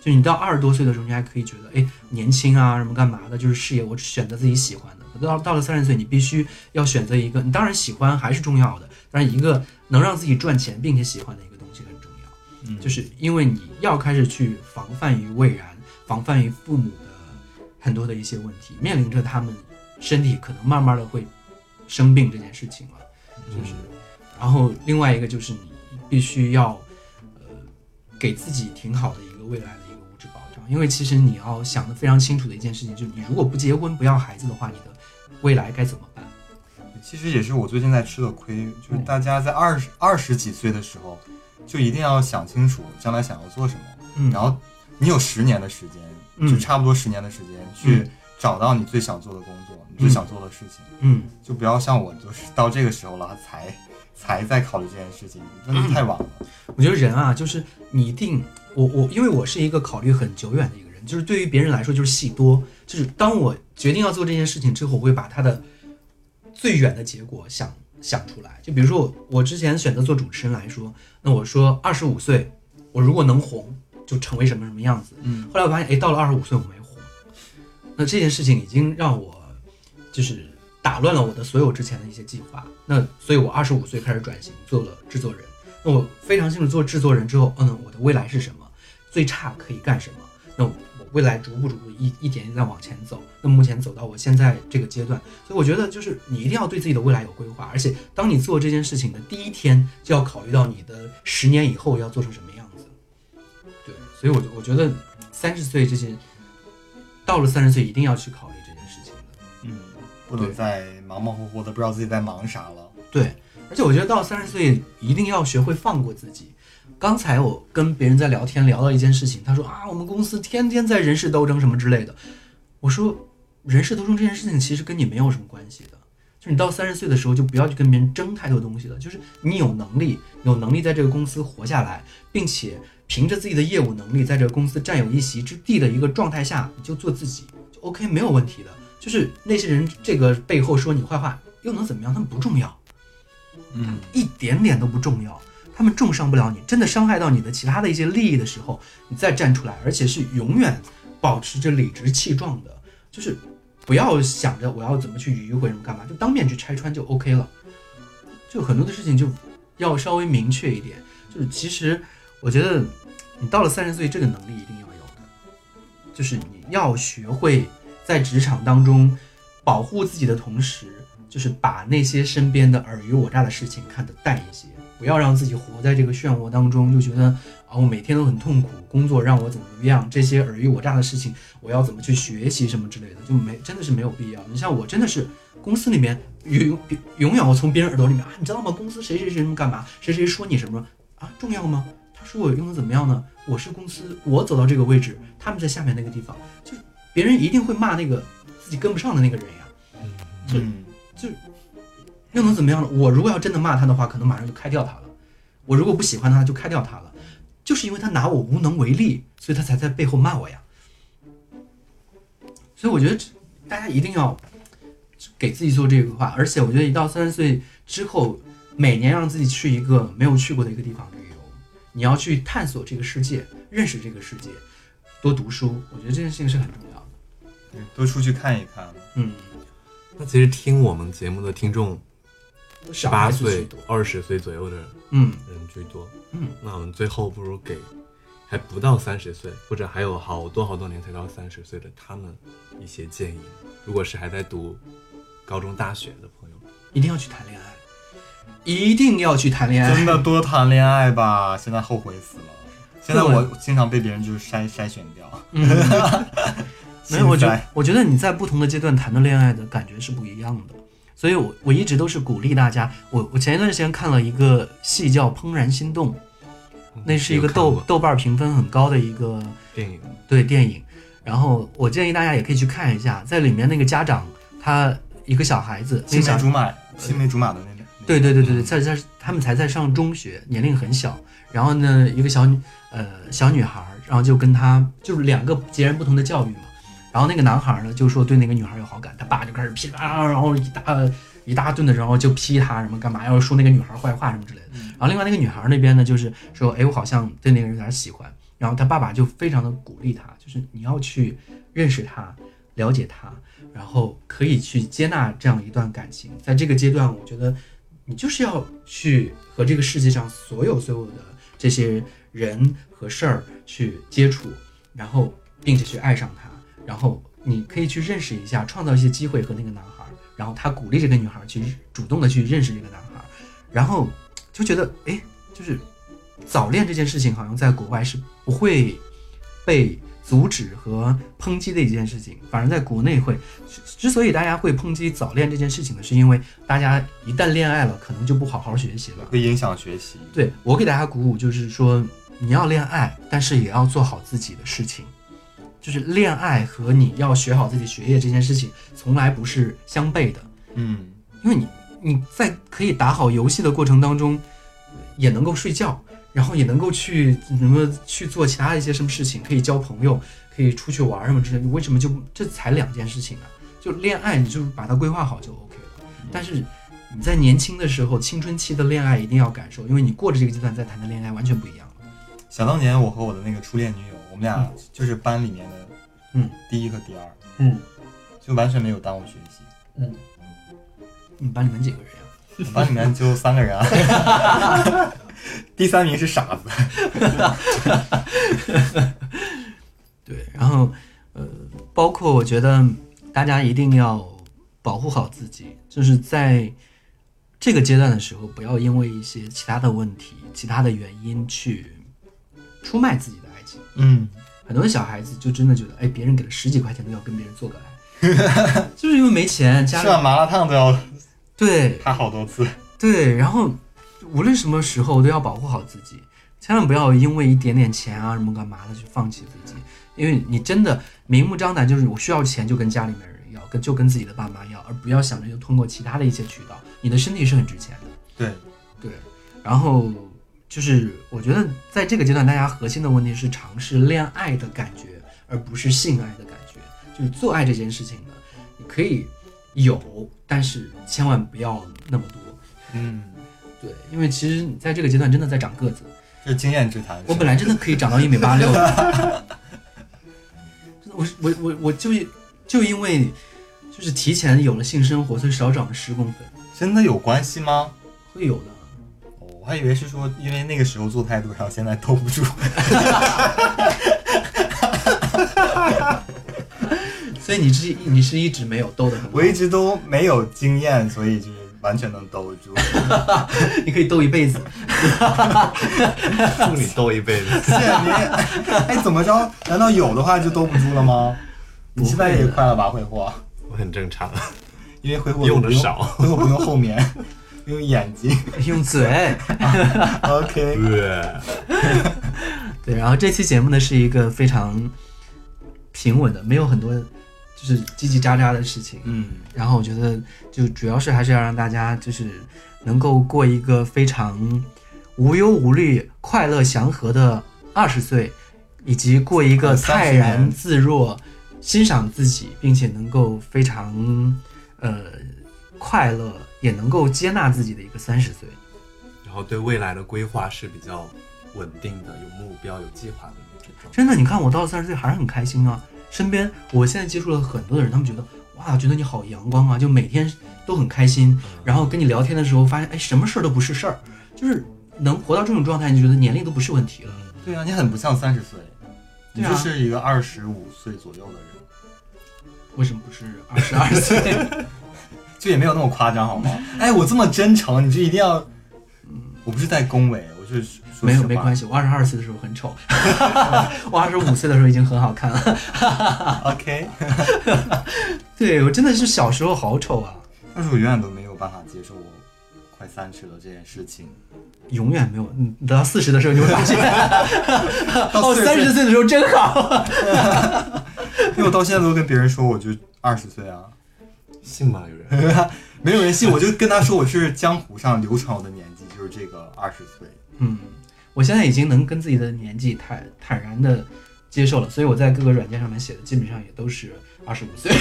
就你到二十多岁的时候，你还可以觉得，哎，年轻啊，什么干嘛的，就是事业，我选择自己喜欢的。到到了三十岁，你必须要选择一个，你当然喜欢还是重要的，但是一个能让自己赚钱并且喜欢的一个。嗯。就是因为你要开始去防范于未然，防范于父母的很多的一些问题，面临着他们身体可能慢慢的会生病这件事情了，就是，然后另外一个就是你必须要呃给自己挺好的一个未来的一个物质保障，因为其实你要想的非常清楚的一件事情，就是你如果不结婚不要孩子的话，你的未来该怎么办？其实也是我最近在吃的亏，就是大家在二十二十几岁的时候，就一定要想清楚将来想要做什么，嗯。然后你有十年的时间，嗯。就差不多十年的时间去找到你最想做的工作，你最想做的事情，嗯。就不要像我，就是到这个时候了才才在考虑这件事情，真的太晚了。我觉得人啊，就是你一定，我我因为我是一个考虑很久远的一个人，就是对于别人来说就是戏多，就是当我决定要做这件事情之后，我会把它的最远的结果想想出来。就比如说我我之前选择做主持人来说，那我说二十五岁，我如果能红，就成为什么什么样子。嗯，后来我发现，哎，到了二十五岁我没红，那这件事情已经让我就是打乱了我的所有之前的一些计划。那所以，我二十五岁开始转型做了制作人。那我非常清楚做制作人之后，嗯，我的未来是什么，最差可以干什么。那我未来逐步逐步一一点一点在往前走。那目前走到我现在这个阶段，所以我觉得就是你一定要对自己的未来有规划，而且当你做这件事情的第一天，就要考虑到你的十年以后要做成什么样子。对，所以我我觉得三十岁这些，到了三十岁一定要去考虑这件事情的。嗯，不能再忙忙活活的，不知道自己在忙啥了。对，而且我觉得到三十岁一定要学会放过自己。刚才我跟别人在聊天，聊到一件事情，他说啊，我们公司天天在人事斗争什么之类的。我说，人事斗争这件事情其实跟你没有什么关系的。就你到三十岁的时候，就不要去跟别人争太多东西了。就是你有能力，有能力在这个公司活下来，并且凭着自己的业务能力，在这个公司占有一席之地的一个状态下，你就做自己，就 OK，没有问题的。就是那些人这个背后说你坏话，又能怎么样？他们不重要。嗯，一点点都不重要，他们重伤不了你。真的伤害到你的其他的一些利益的时候，你再站出来，而且是永远保持着理直气壮的，就是不要想着我要怎么去迂回什么干嘛，就当面去拆穿就 OK 了。就很多的事情就要稍微明确一点。就是其实我觉得你到了三十岁，这个能力一定要有的，就是你要学会在职场当中保护自己的同时。就是把那些身边的尔虞我诈的事情看得淡一些，不要让自己活在这个漩涡当中，就觉得啊，我每天都很痛苦，工作让我怎么怎么样，这些尔虞我诈的事情，我要怎么去学习什么之类的，就没真的是没有必要。你像我真的是公司里面永永远我从别人耳朵里面啊，你知道吗？公司谁谁谁干嘛，谁谁说你什么啊，重要吗？他说我用的怎么样呢？我是公司，我走到这个位置，他们在下面那个地方，就别人一定会骂那个自己跟不上的那个人呀。就就又能怎么样呢？我如果要真的骂他的话，可能马上就开掉他了。我如果不喜欢他，就开掉他了。就是因为他拿我无能为力，所以他才在背后骂我呀。所以我觉得大家一定要给自己做这个规划，而且我觉得一到三十岁之后，每年让自己去一个没有去过的一个地方旅游，你要去探索这个世界，认识这个世界，多读书，我觉得这件事情是很重要的。对多出去看一看。嗯，那其实听我们节目的听众，十八岁二十岁左右的嗯人居多。嗯，那我们最后不如给还不到三十岁，或者还有好多好多年才到三十岁的他们一些建议。如果是还在读高中、大学的朋友，一定要去谈恋爱，一定要去谈恋爱。真的多谈恋爱吧，现在后悔死了。现在我经常被别人就是筛筛选掉。嗯，[laughs] 没有，我觉得我觉得你在不同的阶段谈的恋爱的感觉是不一样的，所以我我一直都是鼓励大家。我我前一段时间看了一个戏叫《怦然心动》，那是一个豆豆瓣评分很高的一个电影，对电影，然后我建议大家也可以去看一下，在里面那个家长他一个小孩子，青梅竹马，青梅竹马的那个。对对对对对，在在他们才在上中学，年龄很小。然后呢，一个小女呃小女孩，然后就跟他就是两个截然不同的教育嘛。然后那个男孩呢，就说对那个女孩有好感，他爸就开始噼里啪啦，然后一大一大顿的，然后就批他什么干嘛，要说那个女孩坏话什么之类的。然后另外那个女孩那边呢，就是说，哎，我好像对那个人有点喜欢。然后他爸爸就非常的鼓励他，就是你要去认识他，了解他，然后可以去接纳这样一段感情。在这个阶段，我觉得你就是要去和这个世界上所有所有的这些人和事儿去接触，然后并且去爱上他。然后你可以去认识一下，创造一些机会和那个男孩。然后他鼓励这个女孩去主动的去认识这个男孩。然后就觉得，哎，就是早恋这件事情，好像在国外是不会被阻止和抨击的一件事情，反而在国内会。之所以大家会抨击早恋这件事情呢，是因为大家一旦恋爱了，可能就不好好学习了，会影响学习。对我给大家鼓舞，就是说你要恋爱，但是也要做好自己的事情。就是恋爱和你要学好自己学业这件事情，从来不是相悖的。嗯，因为你你在可以打好游戏的过程当中，也能够睡觉，然后也能够去什么去做其他的一些什么事情，可以交朋友，可以出去玩什么之类。你为什么就这才两件事情啊？就恋爱，你就把它规划好就 OK 了。但是你在年轻的时候，青春期的恋爱一定要感受，因为你过了这个阶段再谈的恋爱完全不一样了。想当年我和我的那个初恋女友。我们俩就是班里面的，嗯，第一和第二，嗯，就完全没有耽误学习，嗯。你班里面几个人呀？班里面就三个人啊，[laughs] 第三名是傻子。[laughs] 对，然后呃，包括我觉得大家一定要保护好自己，就是在这个阶段的时候，不要因为一些其他的问题、其他的原因去出卖自己。嗯，很多的小孩子就真的觉得，哎，别人给了十几块钱都要跟别人做个爱，[laughs] 就是因为没钱，家里吃碗麻辣烫都要对。他好多次，对，然后无论什么时候都要保护好自己，千万不要因为一点点钱啊什么干嘛的去放弃自己，因为你真的明目张胆就是我需要钱就跟家里面人要，跟就跟自己的爸妈要，而不要想着就通过其他的一些渠道，你的身体是很值钱的，对。对，然后。就是我觉得在这个阶段，大家核心的问题是尝试恋爱的感觉，而不是性爱的感觉。就是做爱这件事情呢，你可以有，但是千万不要那么多。嗯，对，因为其实你在这个阶段真的在长个子，这是经验之谈。我本来真的可以长到一米八六的，我我我我就就因为就是提前有了性生活，所以少长了十公分。真的有关系吗？会有的。我还以为是说，因为那个时候做太多，然后现在兜不住。[laughs] 所以你是你是一直没有兜的很。我一直都没有经验，所以就是完全能兜住。[laughs] 你可以兜一辈子。祝你兜一辈子。谢谢你。哎，怎么着？难道有的话就兜不住了吗？你现在也快了吧，挥霍？我很正常，因为挥霍用的少，挥霍不用后面。用眼睛，[laughs] 用嘴，[laughs] OK，[laughs] 对，然后这期节目呢是一个非常平稳的，没有很多就是叽叽喳喳的事情，嗯，然后我觉得就主要是还是要让大家就是能够过一个非常无忧无虑、快乐祥和的二十岁，以及过一个泰然自若、欣赏自己，并且能够非常呃快乐。也能够接纳自己的一个三十岁，然后对未来的规划是比较稳定的，有目标、有计划的那种。真的，你看我到了三十岁还是很开心啊！身边我现在接触了很多的人，他们觉得哇，觉得你好阳光啊，就每天都很开心。然后跟你聊天的时候，发现哎，什么事儿都不是事儿，就是能活到这种状态，你觉得年龄都不是问题了。对啊，你很不像三十岁，你就是一个二十五岁左右的人。为什么不是二十二岁？[laughs] 就也没有那么夸张，好吗？哎，我这么真诚，你就一定要……嗯，我不是在恭维，我是说没有没关系。我二十二岁的时候很丑，[laughs] 我二十五岁的时候已经很好看了。OK，[laughs] 对我真的是小时候好丑啊！但是我永远都没有办法接受我快三十了这件事情，永远没有。你等到四十的时候，你会发现，[laughs] 到三十岁的时候真好。因为我到现在都跟别人说我就二十岁啊，信吗？有人？[laughs] 没有人信，我就跟他说我是江湖上流传我的年纪就是这个二十岁。嗯，我现在已经能跟自己的年纪坦坦然的接受了，所以我在各个软件上面写的基本上也都是二十五岁。[laughs]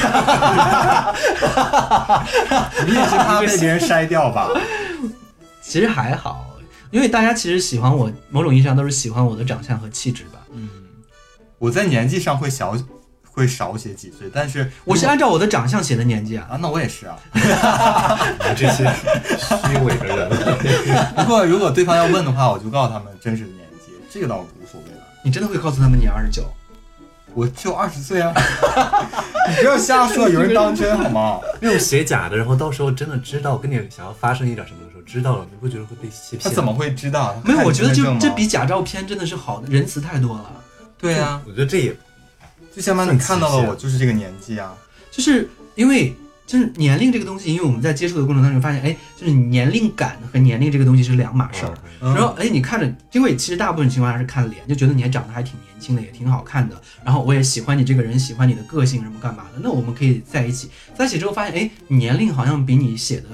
你也是怕被别人筛掉吧？[laughs] 其实还好，因为大家其实喜欢我，某种意义上都是喜欢我的长相和气质吧。嗯，我在年纪上会小，会少写几岁，但是我是按照我的长相写的年纪啊。啊，那我也是啊。[laughs] 你这些虚伪的人。[laughs] 不过如果对方要问的话，我就告诉他们真实的年纪，这个倒无所谓了。你真的会告诉他们你二十九？我只有二十岁啊！[laughs] 你不要瞎说，有人当真好吗？那种写假的，然后到时候真的知道跟你想要发生一点什么的时候，知道了，你会觉得会被欺骗？他怎么会知道？没有，我觉得就这比假照片真的是好的，仁慈太多了。对啊，我觉得这也最起码你看到了我就是这个年纪啊，就是因为。就是年龄这个东西，因为我们在接触的过程当中发现，哎，就是年龄感和年龄这个东西是两码事儿。然后，哎，你看着，因为其实大部分情况下是看脸，就觉得你还长得还挺年轻的，也挺好看的。然后我也喜欢你这个人，喜欢你的个性什么干嘛的，那我们可以在一起。在一起之后发现，哎，年龄好像比你写的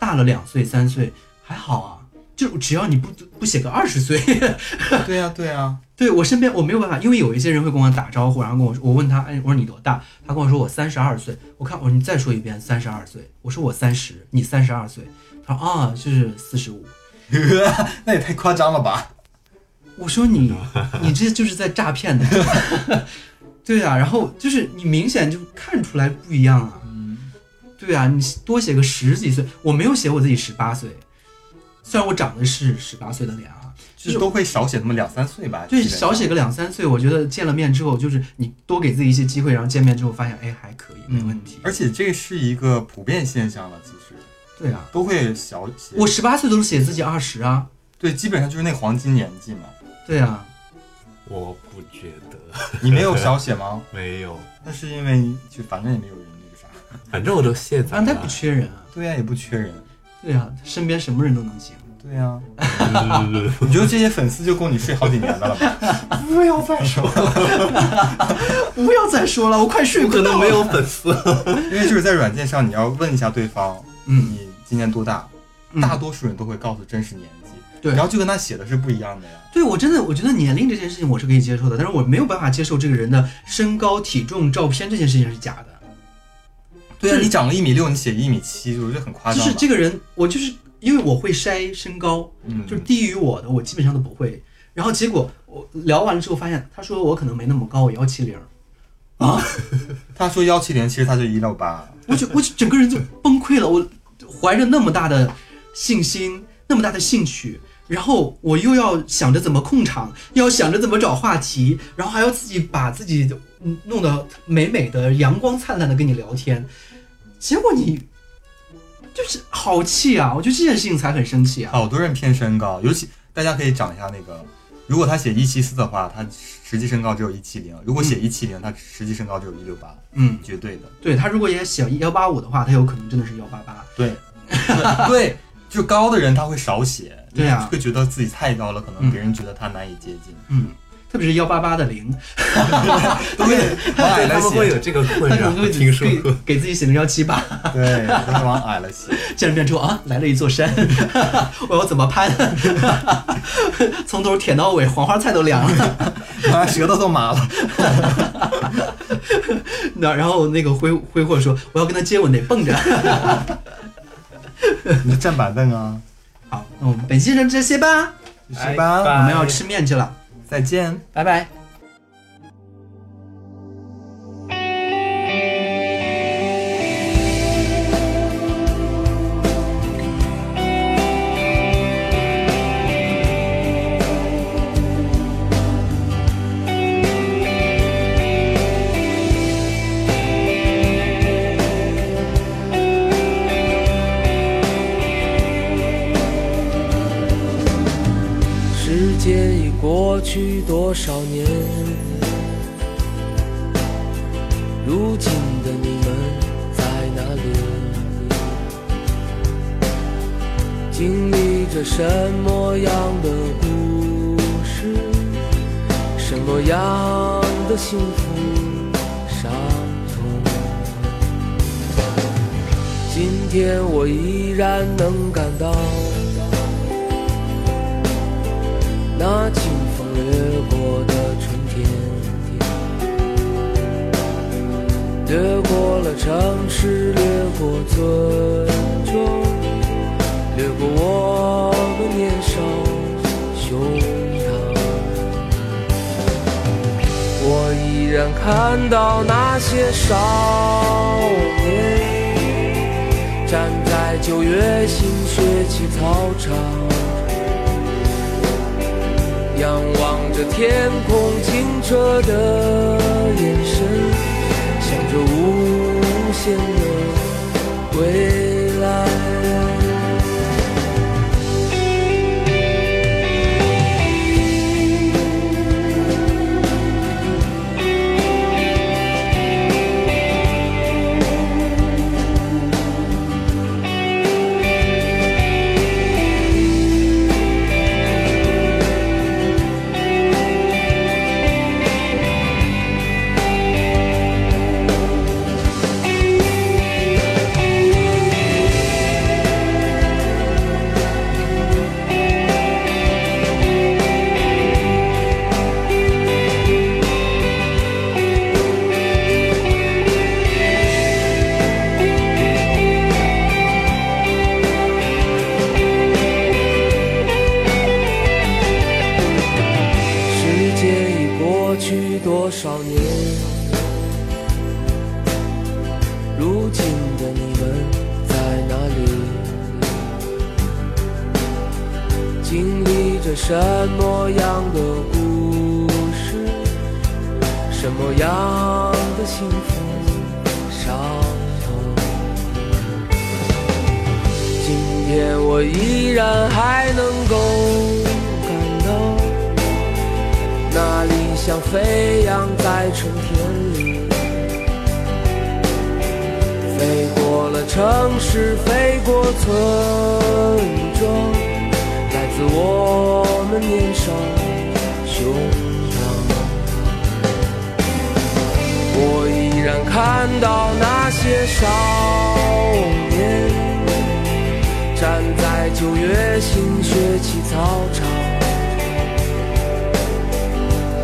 大了两岁三岁还好啊。就只要你不不写个二十岁，对呀对呀，对我身边我没有办法，因为有一些人会跟我打招呼，然后跟我说，我问他，哎，我说你多大？他跟我说我三十二岁。我看我说你再说一遍三十二岁。我说我三十，你三十二岁。他说啊，就是四十五。[laughs] 那也太夸张了吧？我说你 [laughs] 你这就是在诈骗的。[laughs] 对啊，然后就是你明显就看出来不一样啊。嗯，对啊，你多写个十几岁，我没有写我自己十八岁。虽然我长得是十八岁的脸啊，就是都会少写那么两三岁吧。对，少写个两三岁，我觉得见了面之后，就是你多给自己一些机会，然后见面之后发现，哎，还可以，没问题。而且这是一个普遍现象了，其实。对啊，都会小写。我十八岁都是写自己二十啊。对，基本上就是那黄金年纪嘛。对啊。我不觉得。你没有小写吗？[laughs] 没有。那是因为就反正也没有人那个啥。反正我都卸载了。他不缺人啊。对呀，也不缺人。对呀，身边什么人都能行。对呀，你觉得这些粉丝就够你睡好几年的了吗？[laughs] 不要再说了，[laughs] 不要再说了，我快睡不能没有粉丝，[laughs] 因为就是在软件上，你要问一下对方，嗯，你今年多大？大多数人都会告诉真实年纪，对，然后就跟他写的是不一样的呀。对我真的，我觉得年龄这件事情我是可以接受的，但是我没有办法接受这个人的身高、体重、照片这件事情是假的。对啊，你长了一米六，你写一米七，我觉得很夸张。就是这个人，我就是。因为我会筛身高，嗯，就是低于我的，我基本上都不会。然后结果我聊完了之后发现，他说我可能没那么高，我幺七零。啊？[laughs] 他说幺七零，其实他就一六八。我就我就整个人就崩溃了。我怀着那么大的信心，那么大的兴趣，然后我又要想着怎么控场，要想着怎么找话题，然后还要自己把自己弄得美美的、阳光灿烂的跟你聊天，结果你。就是好气啊！我觉得这件事情才很生气啊。好多人偏身高，尤其大家可以找一下那个，如果他写一七四的话，他实际身高只有一七零；如果写一七零，他实际身高只有一六八。嗯，绝对的。对他如果也写幺八五的话，他有可能真的是幺八八。对，[laughs] 对，就高的人他会少写，对呀，会觉得自己太高了，可能别人觉得他难以接近。嗯。特别是幺八八的零，[laughs] 对，对，他们会有这个困扰。听说给自己写成幺七八，[laughs] 对，都是往矮了写。[laughs] 见了面之后啊，来了一座山，我要怎么攀？从头舔到尾，黄花菜都凉了，舌头都麻了。那然后那个挥挥霍说，我要跟他接吻得蹦着。你站板凳啊？好，那我们本期就这些吧，这些吧，我们要吃面去了。再见，拜拜。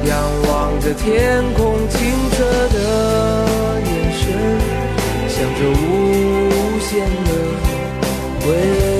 仰望着天空，清澈的眼神，像着无限的未来。